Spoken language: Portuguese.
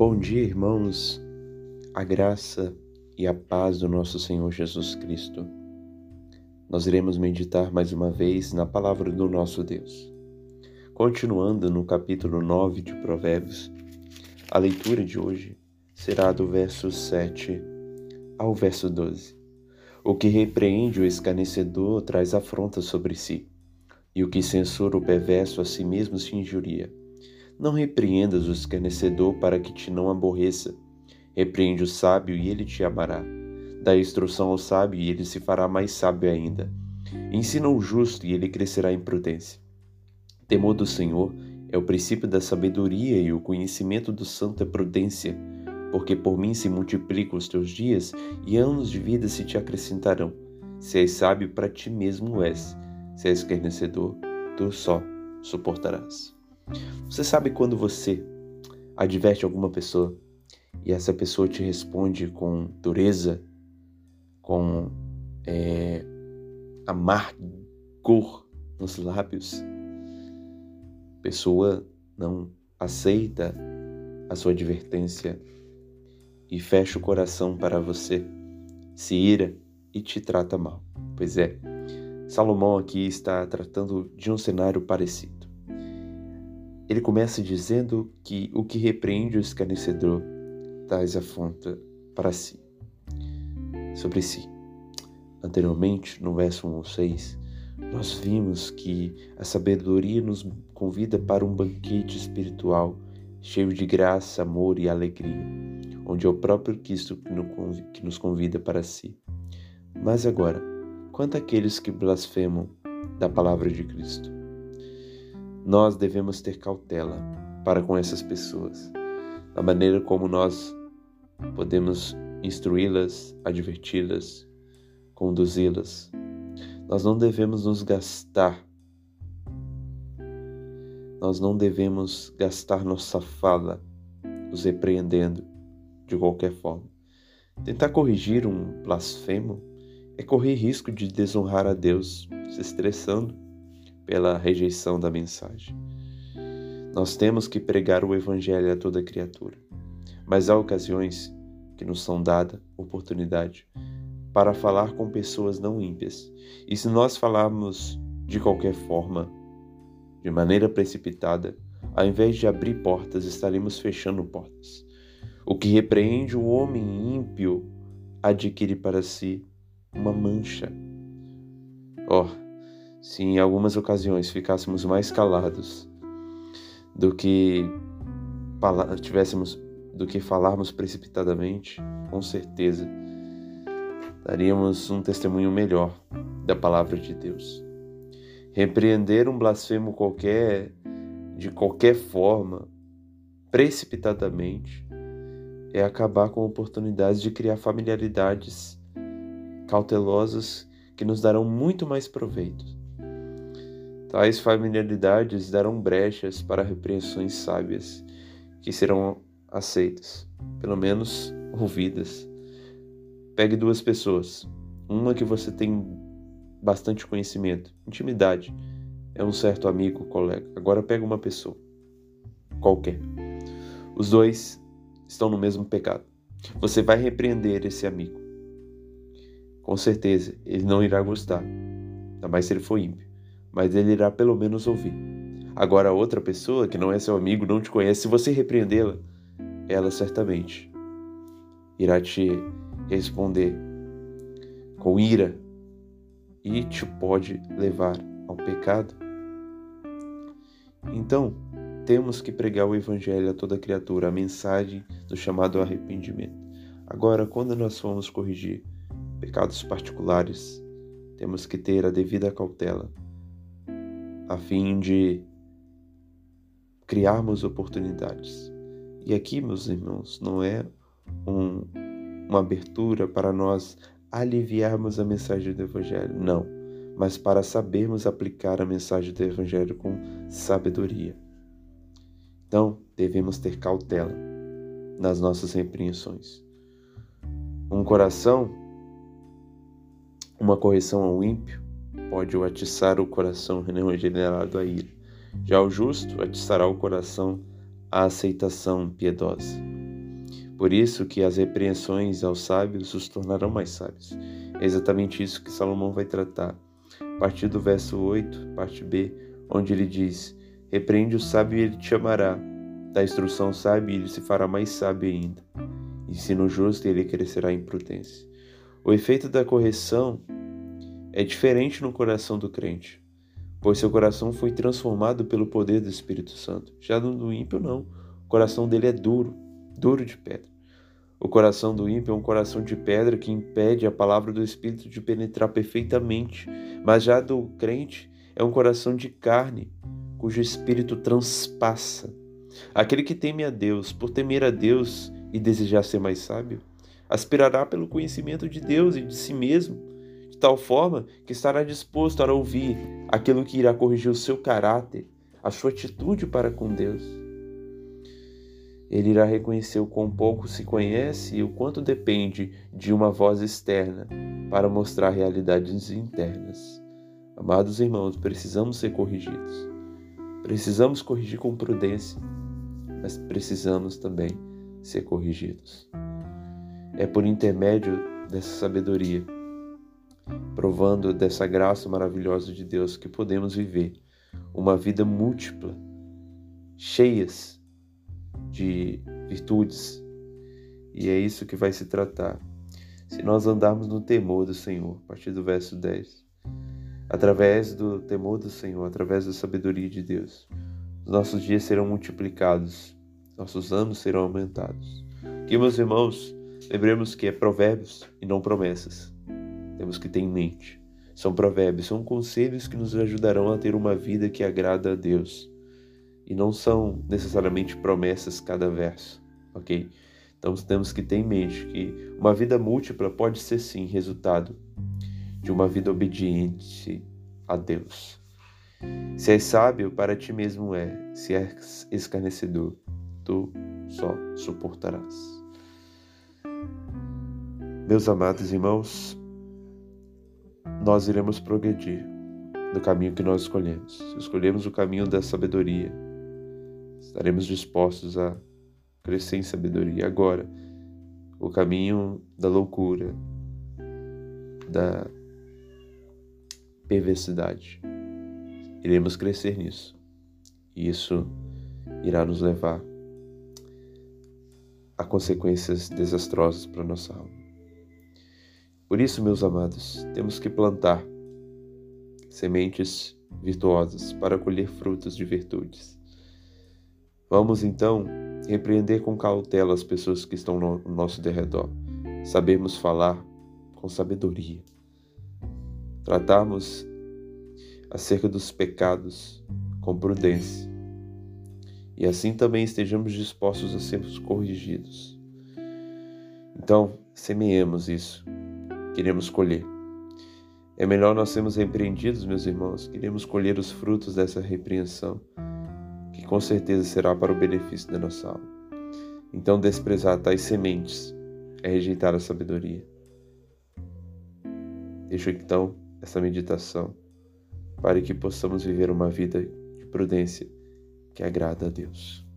Bom dia, irmãos. A graça e a paz do nosso Senhor Jesus Cristo. Nós iremos meditar mais uma vez na palavra do nosso Deus. Continuando no capítulo 9 de Provérbios, a leitura de hoje será do verso 7 ao verso 12. O que repreende o escarnecedor traz afronta sobre si, e o que censura o perverso a si mesmo se injuria. Não repreendas o escarnecedor para que te não aborreça. Repreende o sábio e ele te amará. Dá instrução ao sábio e ele se fará mais sábio ainda. Ensina o justo e ele crescerá em prudência. Temor do Senhor é o princípio da sabedoria e o conhecimento do santo é prudência, porque por mim se multiplicam os teus dias e anos de vida se te acrescentarão. Se és sábio, para ti mesmo és. Se és escarnecedor, tu só suportarás. Você sabe quando você adverte alguma pessoa e essa pessoa te responde com dureza, com é, amargor nos lábios? A pessoa não aceita a sua advertência e fecha o coração para você, se ira e te trata mal. Pois é, Salomão aqui está tratando de um cenário parecido. Ele começa dizendo que o que repreende o escarnecedor traz afronta para si, sobre si. Anteriormente, no verso 1 ou 6, nós vimos que a sabedoria nos convida para um banquete espiritual cheio de graça, amor e alegria, onde é o próprio Cristo que nos convida para si. Mas agora, quanto àqueles que blasfemam da palavra de Cristo? Nós devemos ter cautela para com essas pessoas, da maneira como nós podemos instruí-las, adverti-las, conduzi-las. Nós não devemos nos gastar, nós não devemos gastar nossa fala os repreendendo de qualquer forma. Tentar corrigir um blasfemo é correr risco de desonrar a Deus, se estressando pela rejeição da mensagem. Nós temos que pregar o Evangelho a toda criatura, mas há ocasiões que nos são dada oportunidade para falar com pessoas não ímpias. E se nós falarmos de qualquer forma, de maneira precipitada, ao invés de abrir portas, estaremos fechando portas. O que repreende o homem ímpio adquire para si uma mancha. Oh, se em algumas ocasiões ficássemos mais calados do que tivéssemos do que falarmos precipitadamente, com certeza daríamos um testemunho melhor da palavra de Deus. Repreender um blasfemo qualquer de qualquer forma, precipitadamente, é acabar com oportunidades de criar familiaridades cautelosas que nos darão muito mais proveito. Tais familiaridades darão brechas para repreensões sábias que serão aceitas, pelo menos ouvidas. Pegue duas pessoas, uma que você tem bastante conhecimento, intimidade, é um certo amigo, colega. Agora pega uma pessoa, qualquer. Os dois estão no mesmo pecado. Você vai repreender esse amigo. Com certeza, ele não irá gostar, ainda mais se ele for ímpio mas ele irá pelo menos ouvir. Agora, outra pessoa que não é seu amigo, não te conhece, se você repreendê-la, ela certamente irá te responder com ira e te pode levar ao pecado. Então, temos que pregar o Evangelho a toda criatura, a mensagem do chamado arrependimento. Agora, quando nós formos corrigir pecados particulares, temos que ter a devida cautela a fim de criarmos oportunidades. E aqui, meus irmãos, não é um, uma abertura para nós aliviarmos a mensagem do Evangelho, não, mas para sabermos aplicar a mensagem do Evangelho com sabedoria. Então, devemos ter cautela nas nossas repreensões. Um coração, uma correção ao ímpio, pode o atiçar o coração regenerado a ira. Já o justo atiçará o coração à aceitação piedosa. Por isso que as repreensões aos sábios os tornarão mais sábios. É exatamente isso que Salomão vai tratar. A partir do verso 8, parte B, onde ele diz: Repreende o sábio e ele te amará. Dá instrução sábio ele se fará mais sábio ainda. Ensino justo e ele crescerá em prudência. O efeito da correção é diferente no coração do crente, pois seu coração foi transformado pelo poder do Espírito Santo. Já do ímpio, não. O coração dele é duro, duro de pedra. O coração do ímpio é um coração de pedra que impede a palavra do Espírito de penetrar perfeitamente, mas já do crente é um coração de carne, cujo Espírito transpassa. Aquele que teme a Deus, por temer a Deus e desejar ser mais sábio, aspirará pelo conhecimento de Deus e de si mesmo, tal forma que estará disposto a ouvir aquilo que irá corrigir o seu caráter, a sua atitude para com Deus. Ele irá reconhecer o quão pouco se conhece e o quanto depende de uma voz externa para mostrar realidades internas. Amados irmãos, precisamos ser corrigidos. Precisamos corrigir com prudência, mas precisamos também ser corrigidos. É por intermédio dessa sabedoria, provando dessa graça maravilhosa de Deus, que podemos viver uma vida múltipla, cheias de virtudes. E é isso que vai se tratar. Se nós andarmos no temor do Senhor, a partir do verso 10, através do temor do Senhor, através da sabedoria de Deus, os nossos dias serão multiplicados, nossos anos serão aumentados. Que, meus irmãos, lembremos que é provérbios e não promessas. Temos que ter em mente. São provérbios, são conselhos que nos ajudarão a ter uma vida que agrada a Deus e não são necessariamente promessas cada verso, ok? Então temos que ter em mente que uma vida múltipla pode ser sim resultado de uma vida obediente a Deus. Se és sábio, para ti mesmo é, se és escarnecedor, tu só suportarás. Meus amados irmãos, nós iremos progredir no caminho que nós escolhemos. Se escolhemos o caminho da sabedoria, estaremos dispostos a crescer em sabedoria. Agora, o caminho da loucura, da perversidade, iremos crescer nisso. E isso irá nos levar a consequências desastrosas para nossa alma. Por isso, meus amados, temos que plantar sementes virtuosas para colher frutos de virtudes. Vamos então repreender com cautela as pessoas que estão no nosso derredor, sabermos falar com sabedoria, tratarmos acerca dos pecados com prudência e assim também estejamos dispostos a sermos corrigidos. Então, semeemos isso, queremos colher. É melhor nós sermos repreendidos, meus irmãos, queremos colher os frutos dessa repreensão que com certeza será para o benefício da nossa alma. Então, desprezar tais sementes é rejeitar a sabedoria. Deixo então essa meditação para que possamos viver uma vida de prudência que agrada a Deus.